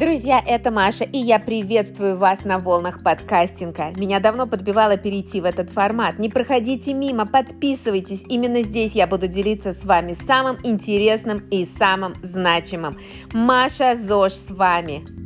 Друзья, это Маша, и я приветствую вас на волнах подкастинга. Меня давно подбивало перейти в этот формат. Не проходите мимо, подписывайтесь. Именно здесь я буду делиться с вами самым интересным и самым значимым. Маша Зош, с вами.